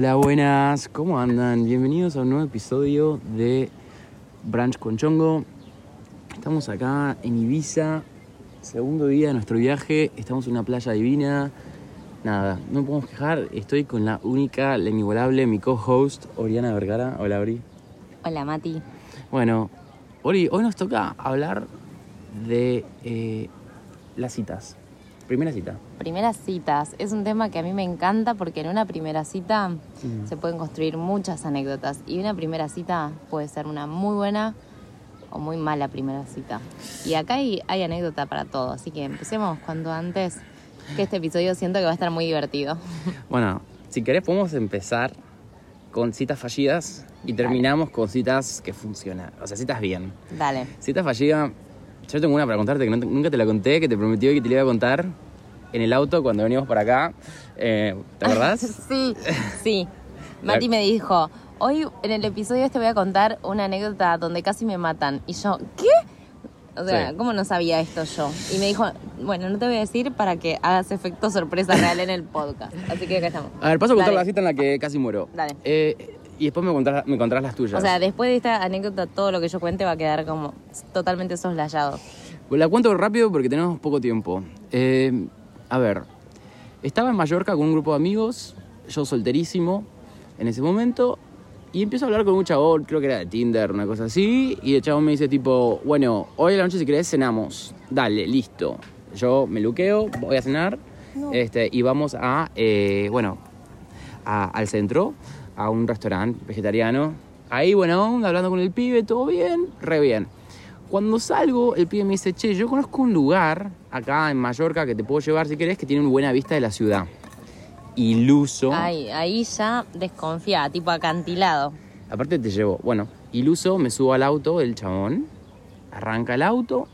Hola, buenas, ¿cómo andan? Bienvenidos a un nuevo episodio de Branch con Chongo. Estamos acá en Ibiza, segundo día de nuestro viaje, estamos en una playa divina. Nada, no podemos quejar, estoy con la única, la inigualable, mi co-host, Oriana Vergara. Hola, Ori. Hola Mati. Bueno, Ori, hoy nos toca hablar de eh, las citas. Primera cita. Primeras citas. Es un tema que a mí me encanta porque en una primera cita Mm. se pueden construir muchas anécdotas y una primera cita puede ser una muy buena o muy mala primera cita. Y acá hay, hay anécdota para todo, así que empecemos cuanto antes, que este episodio siento que va a estar muy divertido. Bueno, si querés podemos empezar con citas fallidas y terminamos con citas que funcionan. O sea, citas bien. Dale. Cita fallida, yo tengo una para contarte que no te- nunca te la conté, que te prometí que te la iba a contar en el auto cuando veníamos para acá. Eh, ¿Te acordás? Sí, sí. Mati me dijo, hoy en el episodio este voy a contar una anécdota donde casi me matan. Y yo, ¿qué? O sea, Sí. ¿cómo no sabía esto yo? Y me dijo, bueno, no te voy a decir para que hagas efecto sorpresa real en el podcast. Así que acá estamos. A ver, paso a contar Dale. la cita en la que casi muero. Dale. Eh, y después me contarás, me contarás las tuyas. O sea, después de esta anécdota, todo lo que yo cuente va a quedar como totalmente soslayado. La cuento rápido porque tenemos poco tiempo. Eh, a ver, estaba en Mallorca con un grupo de amigos, yo solterísimo en ese momento, y empiezo a hablar con un chabón, creo que era de Tinder, una cosa así, y el chabón me dice tipo, bueno, hoy a la noche si querés cenamos, dale, listo. Yo me luqueo, voy a cenar, este, y vamos a, eh, bueno, a- al centro, a un restaurante vegetariano. Ahí, buena onda, hablando con el pibe, todo bien, re bien. Cuando salgo, el pibe me dice, che, yo conozco un lugar acá en Mallorca que te puedo llevar si querés, que tiene una buena vista de la ciudad. Iluso. Ay, ahí ya desconfía, tipo acantilado. Aparte te llevo, bueno, iluso, me subo al auto, el chabón, arranca el auto,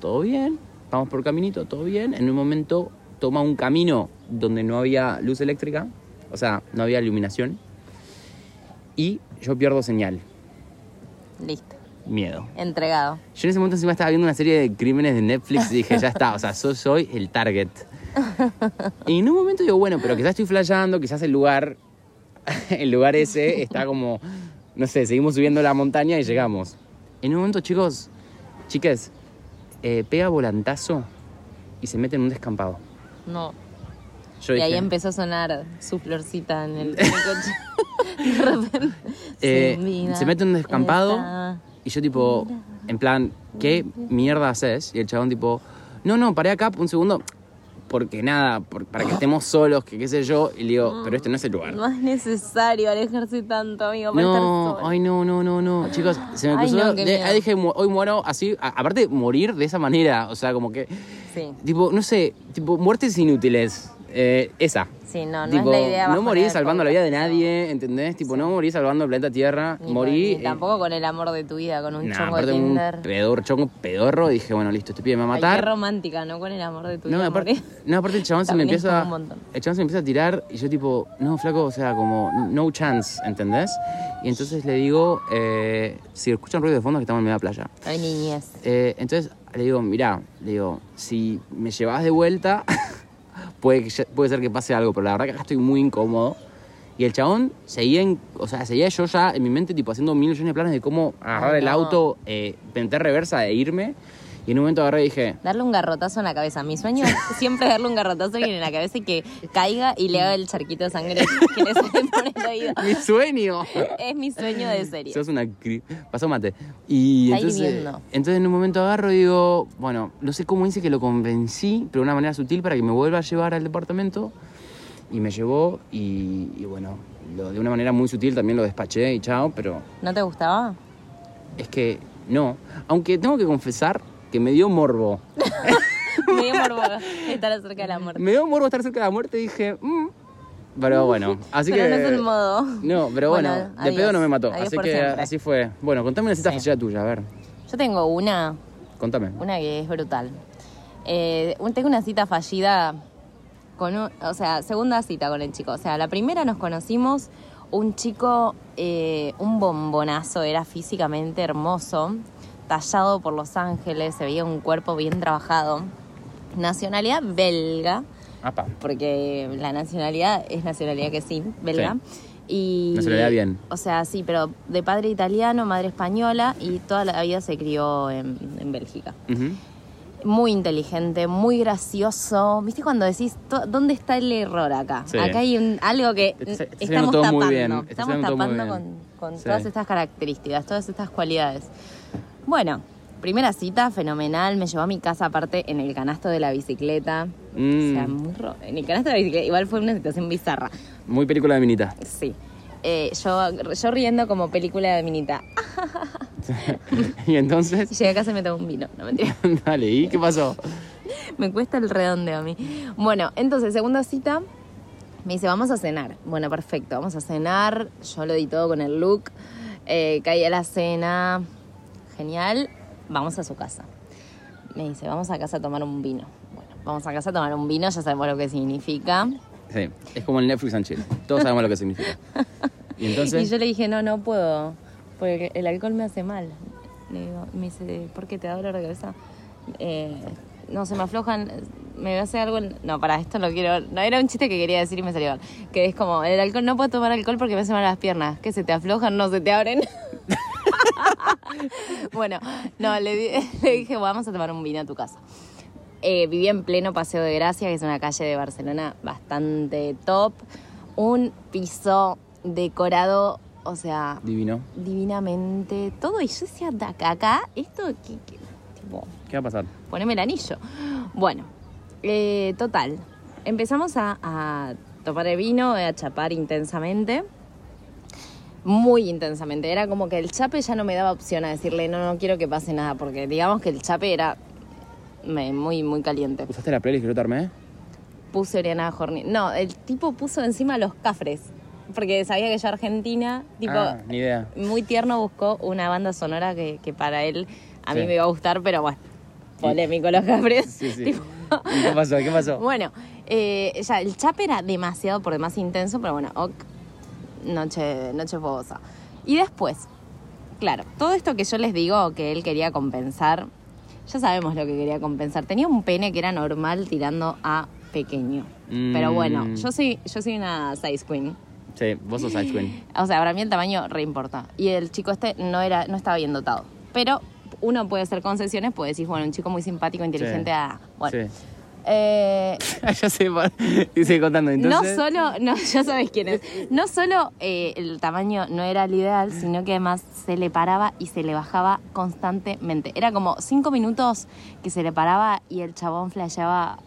todo bien, vamos por caminito, todo bien. En un momento toma un camino donde no había luz eléctrica, o sea, no había iluminación, y yo pierdo señal, Listo. miedo. Entregado. Yo en ese momento encima estaba viendo una serie de crímenes de Netflix y dije, ya está, o sea, yo soy el target. Y en un momento digo, bueno, pero quizás estoy flasheando, quizás el lugar, el lugar ese está como, no sé, seguimos subiendo la montaña y llegamos. En un momento, chicos, chiques, eh, pega volantazo y se mete en un descampado. No. Yo y ahí empezó a sonar su florcita en el, en el coche. De repente. Eh, se mete en un descampado y yo tipo, en plan, ¿qué mierda haces? Y el chabón tipo, no, no, paré acá un segundo, porque nada, por- para que estemos solos, que qué sé yo. Y le digo, pero este no es el lugar. No es necesario alejarse tanto, amigo, para estar No, solo. ay no, no, no, no. Chicos, se me Ay, cruzó. no, de- dije, hoy muero así. a- aparte, morir de esa manera. O sea, como que. Sí, Tipo, no sé, tipo, muertes inútiles. Eh, esa. sí, no, no tipo, es la idea. no el salvando la vida de nadie, ¿entendés? Tipo, no morir salvando el planeta Tierra. Ni morí. con- ni tampoco con el amor de tu vida, con un Nah, chongo de aparte un Tinder. pedor, chongo pedorro. Dije, bueno, listo, este pibe me va a Ay, qué matar. romántica, ¿no? Con el amor de tu No, vida. aparte, no, aparte el chabón se me empieza. El chabón se me empieza a tirar y yo tipo, no, flaco, o sea, como, no chance, ¿entendés? Y entonces le digo, eh, si escuchan ruido de fondo, que estamos en media playa. Ay, niñez. Eh, entonces le digo, mirá, le digo, si me llevas de vuelta, puede, puede ser que pase algo, pero la verdad que acá estoy muy incómodo. Y el chabón seguía, en- o sea, seguía yo ya en mi mente, tipo, haciendo mil millones de planes de cómo agarrar Ay, el auto, eh, meter reversa e irme. Y en un momento agarré y dije, Darle un garrotazo en la cabeza. Mi sueño es siempre darle un garrotazo en la cabeza y que caiga y le haga el charquito de sangre que le sale por el oído. ¡mi sueño! Es mi sueño de serie. Sos una cri- Pasó mate. Y Está entonces, entonces en un momento agarro y digo, bueno, no sé cómo hice que lo convencí, pero de una manera sutil para que me vuelva a llevar al departamento. Y me llevó y, y bueno, lo- de una manera muy sutil también lo despaché y chao, pero ¿No te gustaba? es que no. Aunque tengo que confesar que me dio morbo. Me dio morbo estar cerca de la muerte. Me dio morbo estar cerca de la muerte y dije, "Mm". pero bueno, así Pero que... no es el modo. No, pero bueno, Bueno, de pedo no me mató. Así que siempre. así fue. Bueno, contame una cita Sí. fallida tuya, a ver. Yo tengo una, Contame. una que es brutal. Eh, tengo una cita fallida con un, o sea, segunda cita con el chico. O sea, la primera nos conocimos, un chico, eh, un bombonazo, era físicamente hermoso, tallado por Los Ángeles, se veía un cuerpo bien trabajado. Nacionalidad belga, Apa. porque la nacionalidad es nacionalidad que sí, belga. Y, Nacionalidad bien. O sea, sí, pero de padre italiano, madre española y toda la vida se crió en, en Bélgica. Muy inteligente, muy gracioso. ¿Viste cuando decís, ¿dónde está el error acá? Sí. Acá hay un- algo que estamos tapando. Estamos tapando con, con Sí. todas estas características, todas estas cualidades. Bueno, primera cita, fenomenal. Me llevó a mi casa aparte en el canasto de la bicicleta. Mm. O sea, muy ro- en el canasto de la bicicleta. Igual fue una situación bizarra. Muy película de Minita. Sí. Eh, yo, yo riendo como película de minita. y entonces, llegué a casa y me tomé un vino. No mentira. dale, ¿y qué pasó? Me cuesta el redondeo a mí. Bueno, entonces, segunda cita, me dice, vamos a cenar. Bueno, perfecto, vamos a cenar. Yo lo di todo con el look. Eh, caí a la cena. Genial. Vamos a su casa. Me dice, vamos a casa a tomar un vino. Bueno, vamos a casa a tomar un vino, ya sabemos lo que significa. Sí, es como el Netflix and chill. Todos sabemos lo que significa. Y Y entonces, yo le dije, no, no puedo, porque el alcohol me hace mal. Le digo, me dice, ¿por qué te da dolor de cabeza? Eh, no, se me aflojan, me hace algo... en- No, para esto lo quiero... No, era un chiste que quería decir y me salió mal. Que es como, el alcohol, no puedo tomar alcohol porque me hace mal las piernas. ¿Qué, se te aflojan? No, se te abren. bueno, no, le, di- le dije, vamos a tomar un vino a tu casa. Eh, vivía en pleno Paseo de Gracia, que es una calle de Barcelona bastante top. Un piso decorado, o sea, divino. divinamente todo. Y yo decía, "De acá, acá, esto, ¿qué, qué?". tipo, ¿Qué va a pasar? poneme el anillo. Bueno, eh, total. Empezamos a, a tomar el vino, a chapar intensamente. Muy intensamente. Era como que el chape ya no me daba opción a decirle, no, no quiero que pase nada, porque digamos que el chape era me- muy, muy caliente. ¿Usaste la playlist que yo te armé? Puse Oriana Horny. No, el tipo puso encima los cafres. Porque sabía que yo Argentina, tipo, ah, ni idea. muy tierno buscó una banda sonora que, que para él a mí me iba a gustar, pero bueno, polémico los cafres. Sí, sí. Tipo, ¿Y qué pasó? ¿Qué pasó? bueno, eh, ya, el chape era demasiado por demás intenso, pero bueno, ok, noche, noche fogosa. Y después, claro, todo esto que yo les digo que él quería compensar, ya sabemos lo que quería compensar. Tenía un pene que era normal tirando a pequeño. Pero bueno, Mm. yo soy, yo soy una size queen. Sí, vos sos Ice Queen. O sea, para mí el tamaño re importa. Y el chico este no era, no estaba bien dotado. Pero uno puede hacer concesiones, puede decir, bueno, un chico muy simpático, inteligente, Sí. ah, bueno. Sí. Eh, ya sé, sigue contando. Entonces, no solo, no, ya sabes quién es. No solo eh, el tamaño no era el ideal, sino que además se le paraba y se le bajaba constantemente. Era como cinco minutos que se le paraba y el chabón flasheaba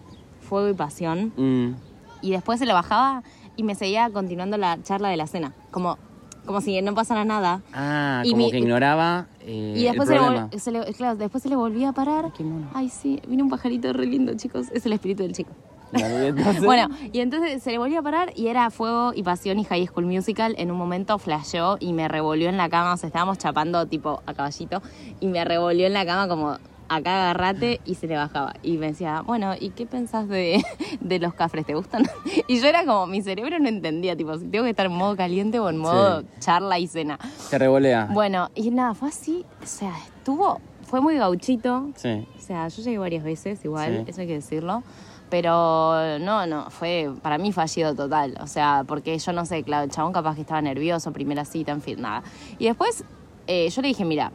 fuego y pasión. Mm, Y después se le bajaba y me seguía continuando la charla de la cena. Como, como si no pasara nada. ah, Y como mi- que ignoraba eh, Y después el se le, problema. se le- claro, después se le volvía a parar. Ay, qué mono. Ay, sí, vino un pajarito re lindo, chicos. Es el espíritu del chico. Entonces- Bueno, y entonces se le volvió a parar y era Fuego y Pasión y High School Musical. En un momento flasheó y me revolvió en la cama. O sea, estábamos chapando tipo a caballito y me revolvió en la cama como acá agarrate y se le bajaba. Y me decía, bueno, ¿y qué pensás de, de los cafres? ¿Te gustan? Y yo era como, mi cerebro no entendía, tipo, si tengo que estar en modo caliente o en modo Sí. charla y cena. Se revolea. Bueno, y nada, fue así, o sea, estuvo, fue muy gauchito. Sí. O sea, yo llegué varias veces, igual, Sí. eso hay que decirlo. Pero no, no, fue para mí fallido total. O sea, porque yo no sé, claro, el chabón capaz que estaba nervioso, primera cita, en fin, nada. Y después eh, yo le dije, mira,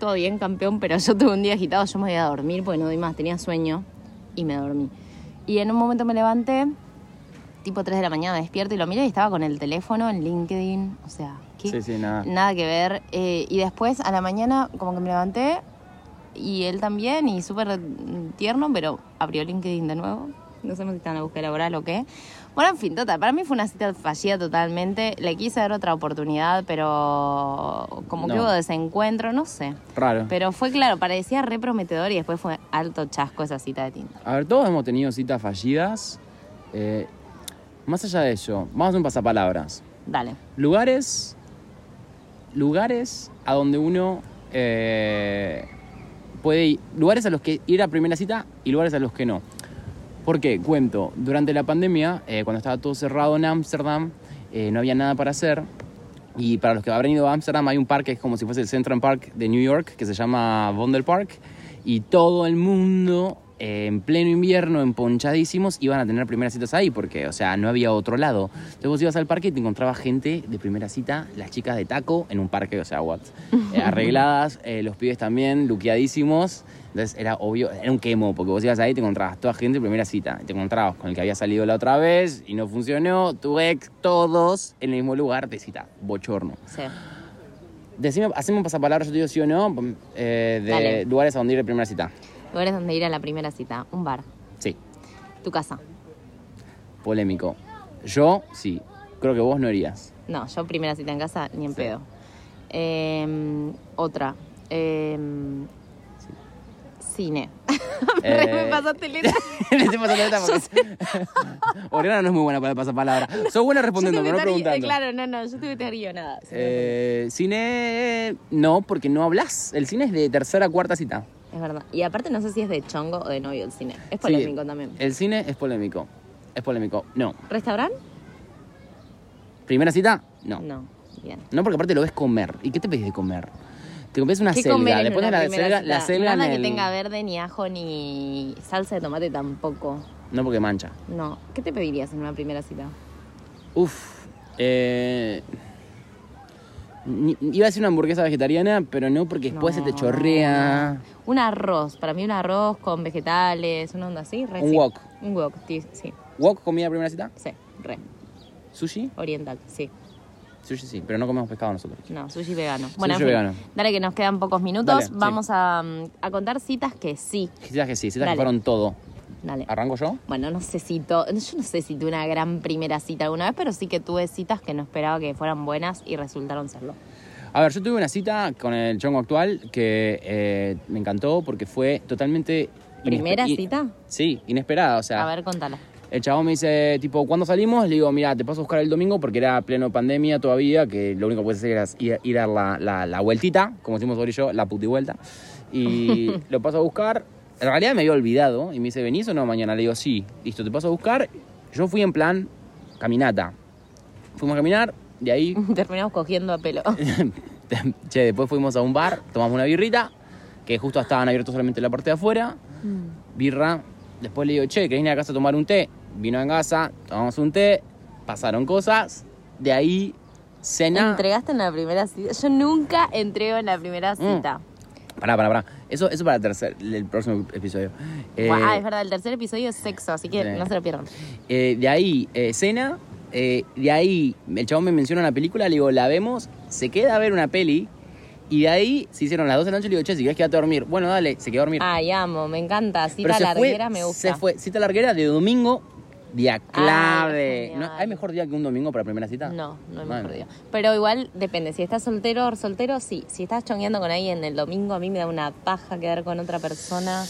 todo bien, campeón, pero yo tuve un día agitado, yo me voy a dormir porque no doy más, tenía sueño y me dormí. Y en un momento me levanté, tipo 3 de la mañana, despierto y lo miré y estaba con el teléfono en LinkedIn. O sea, ¿qué? Sí, sí, nada. Nada que ver. Eh, y después a la mañana como que me levanté y él también y súper tierno, pero abrió LinkedIn de nuevo. No sabemos si está en la búsqueda laboral o qué. Bueno, en fin, total. Para mí fue una cita fallida totalmente. Le quise dar otra oportunidad, pero como que No. hubo desencuentro, no sé. Raro. Pero fue claro, parecía re prometedor y después fue alto chasco esa cita de Tinder. A ver, todos hemos tenido citas fallidas. Eh, más allá de ello, vamos a hacer un pasapalabras. Dale. Lugares. Lugares a donde uno eh, puede ir. Lugares a los que ir a primera cita y lugares a los que no. ¿Por qué? Cuento. Durante la pandemia, eh, cuando estaba todo cerrado en Ámsterdam, eh, no había nada para hacer. Y para los que habrán ido a Ámsterdam, hay un parque que es como si fuese el Central Park de New York, que se llama Vondelpark. Y todo el mundo eh, en pleno invierno, emponchadísimos, iban a tener primeras citas ahí, porque, o sea, no había otro lado. Entonces vos ibas al parque y te encontrabas gente de primera cita, las chicas de taco, en un parque, o sea, what, eh, arregladas, eh, los pibes también, luqueadísimos. Entonces era obvio, era un quemo, porque vos ibas ahí y te encontrabas toda gente de primera cita. Te encontrabas con el que había salido la otra vez y no funcionó, tu ex, todos en el mismo lugar de cita. Bochorno. Sí. Decime, hacemos pasapalabra, yo te digo sí o no, eh, de Dale. lugares a donde ir de primera cita. Lugares donde ir a la primera cita. Un bar. Sí, Tu casa. polémico. Yo, sí. Creo que vos no irías. No, yo primera cita en casa, ni en Sí. pedo. Eh, otra. Eh, Cine. Eh, Me pasaste letra. Le estoy pasando letra porque... Oriana no es muy buena para pasar palabra. Sos buena respondiendo, pero no preguntando. Claro, no, no, yo te metería nada. Eh, cine, no, porque no hablas. El cine es de tercera cuarta cita. Es verdad. Y aparte no sé si es de chongo o de novio el cine. Es polémico Sí, también. El cine es polémico. Es polémico. No. ¿Restaurante? ¿Primera cita? No. No. Bien. No, porque aparte lo ves comer. ¿Y qué te pedís de comer? Te comes una ¿Qué selga, le pones la selga, la selga Nada en que el... tenga verde, ni ajo, ni salsa de tomate tampoco. No, porque mancha. No. ¿Qué te pedirías en una primera cita? Uf. Eh... ni- Iba a decir una hamburguesa vegetariana, pero no porque después se te No, chorrea. Un arroz. Para mí un arroz con vegetales, una onda así. Re Un sí. wok. Un wok, sí, sí. ¿Wok comida primera cita? Sí, re. ¿Sushi? Oriental, sí. Sushi sí, pero no comemos pescado nosotros. No, sushi vegano. Bueno, en Sushi fin, vegano. dale que nos quedan pocos minutos. Dale, sí. Vamos a, mm, a contar citas que sí. Citas que sí, citas Dale. que fueron todo. Dale. ¿Arranco yo? Bueno, no sé si to- yo no sé si tuve una gran primera cita alguna vez, pero sí que tuve citas que no esperaba que fueran buenas y resultaron serlo. A ver, yo tuve una cita con el chongo actual que eh, me encantó porque fue totalmente... ¿Primera cita? Sí, inesperada. O sea, A ver, contala. El chabón me dice, tipo, ¿cuándo salimos? Le digo, mira, te paso a buscar el domingo porque era pleno pandemia todavía, que lo único que puedes hacer era ir, ir a la, la, la vueltita, como decimos y yo, la puti vuelta. Y lo paso a buscar. En realidad me había olvidado y me dice, ¿venís o no mañana? Le digo, sí, listo, te paso a buscar. Yo fui en plan caminata. Fuimos a caminar, de ahí Terminamos cogiendo a pelo. che, después fuimos a un bar, tomamos una birrita, que justo estaban abiertos solamente la parte de afuera. Birra. Después le digo, che, ¿querés ir a casa a tomar un té? Vino en casa, tomamos un té, pasaron cosas. De ahí, cena. ¿Entregaste en la primera cita? Yo nunca entrego en la primera Mm. cita. Pará, pará, pará. Eso, eso para el tercer, el próximo episodio. Eh, Guau, ah, es verdad, el tercer episodio es sexo, así que no se lo pierdan. eh, de ahí, eh, cena. de ahí, el chabón me menciona una película, le digo, la vemos, se queda a ver una peli. Y de ahí se hicieron las 12 de la noche y le digo, che, si querés quedarte a dormir. Bueno, dale, se quedó a dormir. Ay, amo, me encanta. Pero Cita se larguera fue, me gusta. Se fue, cita larguera de domingo, día clave. genial. ¿No- ¿Hay mejor día que un domingo para primera cita? No, no hay Bueno. mejor día. Pero igual depende. Si estás soltero o soltero, sí. Si estás chongueando con alguien el domingo, a mí me da una paja quedar con otra persona.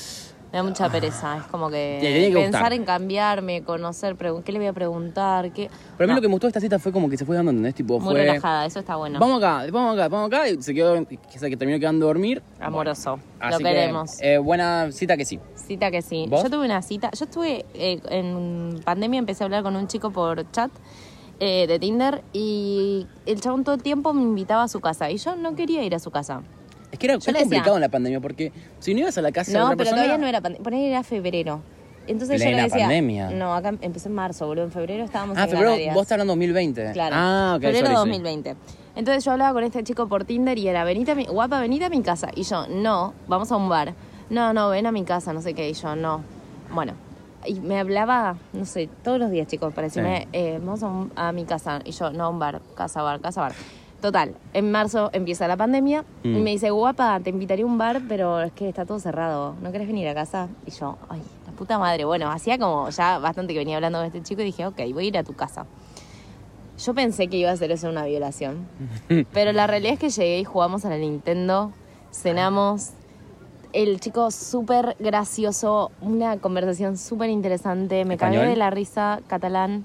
Me da mucha pereza. Es como que, pensar gustar. en cambiarme, conocer, ¿qué le voy a preguntar? ¿Qué? Pero a mí No, lo que me gustó de esta cita fue como que se fue dando, ¿entendés? Tipo, Muy fue. relajada, eso está bueno. Vamos acá, vamos acá, vamos acá. Y se quedó, que se que terminó quedando a dormir. Amoroso. Así lo que, queremos. eh, buena cita que sí. Cita que sí. ¿Vos? Yo tuve una cita. Yo estuve eh, en pandemia, empecé a hablar con un chico por chat eh, de Tinder y el chabón todo el tiempo me invitaba a su casa y yo no quería ir a su casa. Es que era Yo fue le decía- complicado en la pandemia porque si no ibas a la casa de No, otra pero persona. todavía no era pandemia. Por ahí era febrero. Entonces yo le decía. pandemia. No, acá empezó en marzo, boludo. En febrero estábamos Ah, en febrero, Canarias. vos estás hablando 2020. Claro. Ah, ok, Febrero sorry, sí. 2020. Entonces yo hablaba con este chico por Tinder y era, venite a mi, guapa, venite a mi casa. Y yo, no, vamos a un bar. No, no, ven a mi casa, no sé qué. Y yo, no. Bueno, y me hablaba, no sé, todos los días, chicos, para decirme, Sí. eh, vamos a, un- a mi casa. Y yo, no, a un bar, casa, bar, casa, bar. Total, en marzo empieza la pandemia y Mm. me dice, guapa, te invitaría a un bar, pero es que está todo cerrado. ¿No querés venir a casa? Y yo, ay, la puta madre. Bueno, hacía como ya bastante que venía hablando con este chico y dije, ok, voy a ir a tu casa. Yo pensé que iba a ser eso una violación. Pero la realidad es que llegué y jugamos a la Nintendo, cenamos. El chico súper gracioso, una conversación súper interesante. Me cagué de la risa, catalán.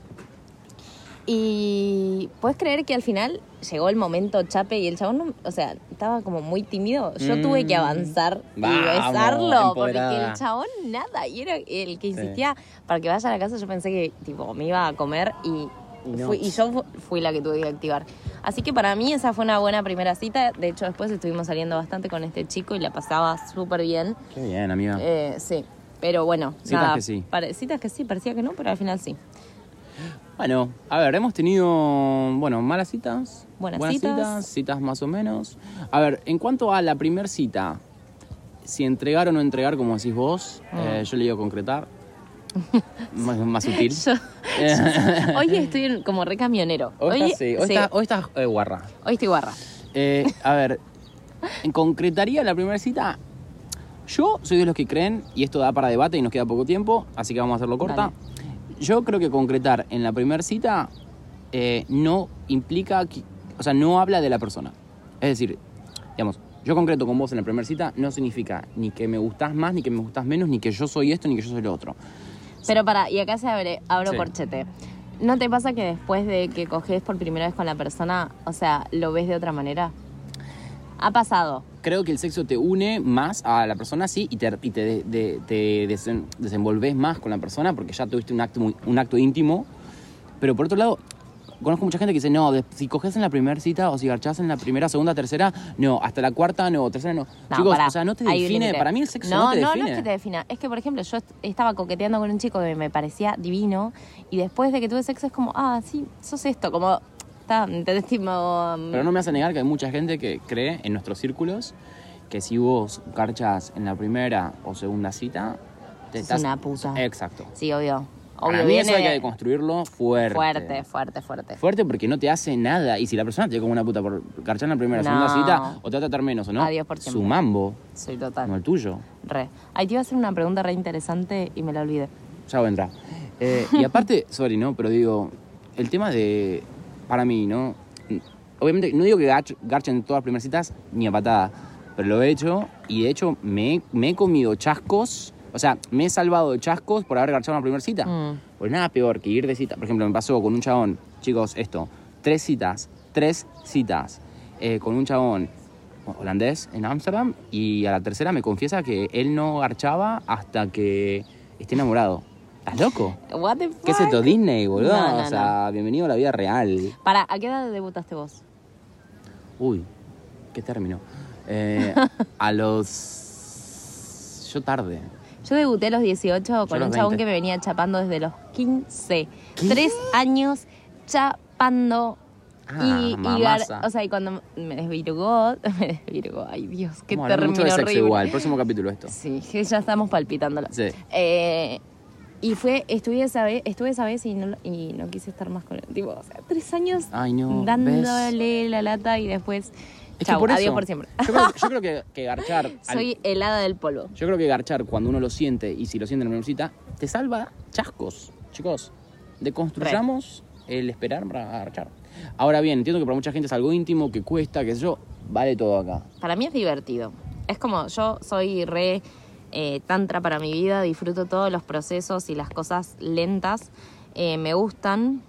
Y puedes creer que al final llegó el momento chape y el chabón, no- o sea, estaba como muy tímido. Yo Mm. tuve que avanzar y besarlo porque el chabón nada. Y era el que insistía para que vaya a la casa. Yo pensé que tipo me iba a comer y, Y no. fui, y yo fu- fui la que tuve que activar. Así que para mí esa fue una buena primera cita. De hecho, después estuvimos saliendo bastante con este chico y la pasaba súper bien. Qué bien, amiga. Eh, sí. Pero bueno, Citas nada, que sí. citas que sí, parecía que no, pero al final sí. Bueno, a ver, hemos tenido, bueno, malas citas. Buenas citas. citas. citas más o menos. A ver, en cuanto a la primer cita, si entregar o no entregar, como decís vos, Mm. eh, yo le digo concretar. más, más sutil. Yo- hoy estoy como re camionero. Hoy sí, hoy sí, hoy estás, eh, guarra. hoy estoy guarra. Eh, a ver, ¿en concretaría la primera cita? Yo soy de los que creen, y esto da para debate y nos queda poco tiempo, así que vamos a hacerlo corta. Yo creo que concretar en la primera cita eh, no implica, que- o sea, no habla de la persona. Es decir, digamos, yo concreto con vos en la primera cita no significa ni que me gustás más, ni que me gustás menos, ni que yo soy esto, ni que yo soy lo otro. Pero para, y acá se abre, abro Sí. corchete. ¿No te pasa que después de que coges por primera vez con la persona, o sea, lo ves de otra manera? Ha pasado. creo que el sexo te une más a la persona, sí, y te, y te, de- de- te desen- desenvolves más con la persona porque ya tuviste un acto, muy- un acto íntimo. Pero por otro lado, conozco mucha gente que dice, no, de- si coges en la primera cita o si garchás en la primera, segunda, tercera, no, hasta la cuarta, no, tercera, no. No, Chicos, o sea, no te define, para mí el sexo no, no, te no, define. no es que te defina. Es que, por ejemplo, yo est- estaba coqueteando con un chico que me parecía divino y después de que tuve sexo es como, ah, sí, sos esto, como, está, ¿entendés? Tipo, Pero no me hace negar que hay mucha gente que cree en nuestros círculos que si vos garchas en la primera o segunda cita, te Sos una puta. Exacto. Sí, obvio. Para Obvio, mí eso hay viene que deconstruirlo fuerte. fuerte, fuerte, fuerte. Fuerte porque no te hace nada. Y si la persona te como una puta por garchar en la primera o No. segunda cita, o te va a tratar menos o no, Adiós por siempre. su mambo, Soy total. no el tuyo. Re. Ahí te iba a hacer una pregunta re interesante y me la olvidé. Ya voy a entrar. Eh, y aparte, sorry, ¿no? Pero digo, el tema de. Para mí, ¿no? Obviamente, no digo que garch- garchen todas las primeras citas ni a patada, pero lo he hecho y de hecho me, he- me he comido chascos. O sea, me he salvado de chascos por haber garchado en la primera cita. Mm. Pues nada peor que ir de cita. Por ejemplo, me pasó con un chabón, chicos, esto, tres citas, tres citas, eh, con un chabón holandés en Ámsterdam y a la tercera me confiesa que él no garchaba hasta que esté enamorado. ¿Estás loco? What the fuck? ¿Qué es esto? Disney, boludo. No, no, o sea, bienvenido a la vida real. Para, ¿a qué edad debutaste vos? Uy, qué término. Eh, a los... Yo tarde. Yo debuté a los 18 con a un los chabón 20. que me venía chapando desde los 15. ¿Qué? Tres años chapando. Ah, y, y gar- o sea, y cuando me desvirgó, me desvirgó, ay Dios, qué término mucho de sexo horrible. igual. Próximo capítulo esto. Sí, que ya estamos palpitándolo. Sí. Eh, y fue, estuve esa vez, estuve esa vez y no, y no quise estar más con él. Tipo, o sea, tres años Ay, no, dándole la lata y después, Es chau, por eso, adiós por siempre. Yo creo, yo creo que, que garchar... al- Soy helada del polvo. Yo creo que garchar cuando uno lo siente y si lo siente en la primera cita, te salva chascos. Chicos, deconstruyamos el esperar para garchar. Ahora bien, entiendo que para mucha gente es algo íntimo, que cuesta, que sé yo, vale todo acá. Para mí es divertido. Es como yo soy re eh, tantra para mi vida, disfruto todos los procesos y las cosas lentas. eh, me gustan.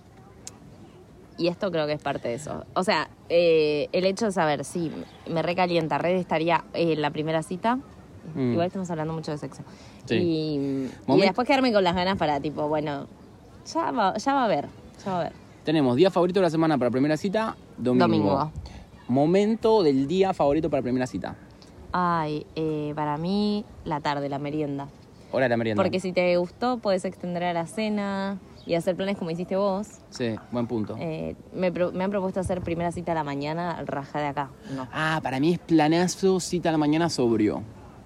Y esto creo que es parte de eso. O sea, eh, el hecho de saber si me recalienta, re estaría en la primera cita. Mm. Igual estamos hablando mucho de sexo. Sí. Y, después quedarme con las ganas para, tipo, bueno, ya va, ya va a ver. Ya va a ver. Tenemos día favorito de la semana para primera cita, domingo. Domingo. Momento del día favorito para primera cita. Ay, eh, para mí, la tarde, la merienda. Hora de la merienda. Porque si te gustó, puedes extender a la cena y hacer planes como hiciste vos. Sí, buen punto. Eh, me, pro- me han propuesto hacer primera cita a la mañana, raja de acá. No, Ah, para mí es planazo cita a la mañana sobrio.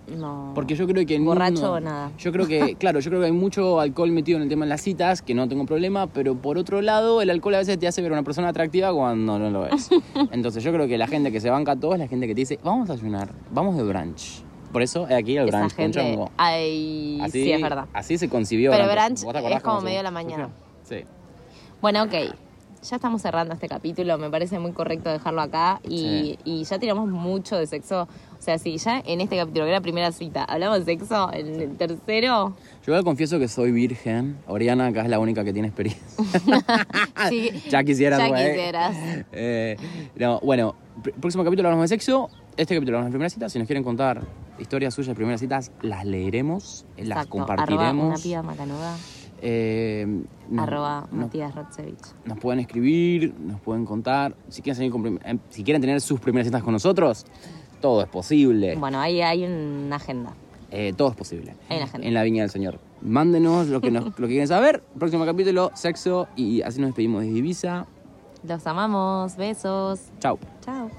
No. Porque yo creo que... Borracho no- o nada. Yo creo que, claro, yo creo que hay mucho alcohol metido en el tema de las citas, que no tengo problema, pero por otro lado, el alcohol a veces te hace ver a una persona atractiva cuando no lo es. Entonces yo creo que la gente que se banca todo es la gente que te dice, vamos a ayunar, vamos de brunch. Por eso aquí el Esa brunch con chongo. Ay, Así, sí, es verdad. Así se concibió. Pero brunch ¿Vos te acordás es como medio de la mañana. Sí. Bueno, ok. Ya estamos cerrando este capítulo. Me parece muy correcto dejarlo acá. Y, Sí. y ya tiramos mucho de sexo. O sea, si ya en este capítulo, que era la primera cita, hablamos de sexo, en el tercero. Yo confieso que soy virgen. Oriana acá es la única que tiene experiencia. sí, ya quisieras, Ya güey. quisieras. Eh, no, bueno, pr- próximo capítulo hablamos de sexo. Este capítulo hablamos de primera cita. Si nos quieren contar historias suyas de primeras citas, las leeremos, eh, las Exacto. Arroba una compartiremos. piba macanuda. Eh, arroba nos, Matías Rotsevich. nos pueden escribir, nos pueden contar. Si quieren, salir con prim- eh, si quieren tener sus primeras citas con nosotros, todo es posible. Bueno, ahí hay una agenda. Eh, todo es posible. Hay una gente. En la Viña del Señor. Mándenos lo que, nos, lo que quieren saber. Próximo capítulo, sexo. Y así nos despedimos de Ibiza. Los amamos. Besos. Chao. Chao.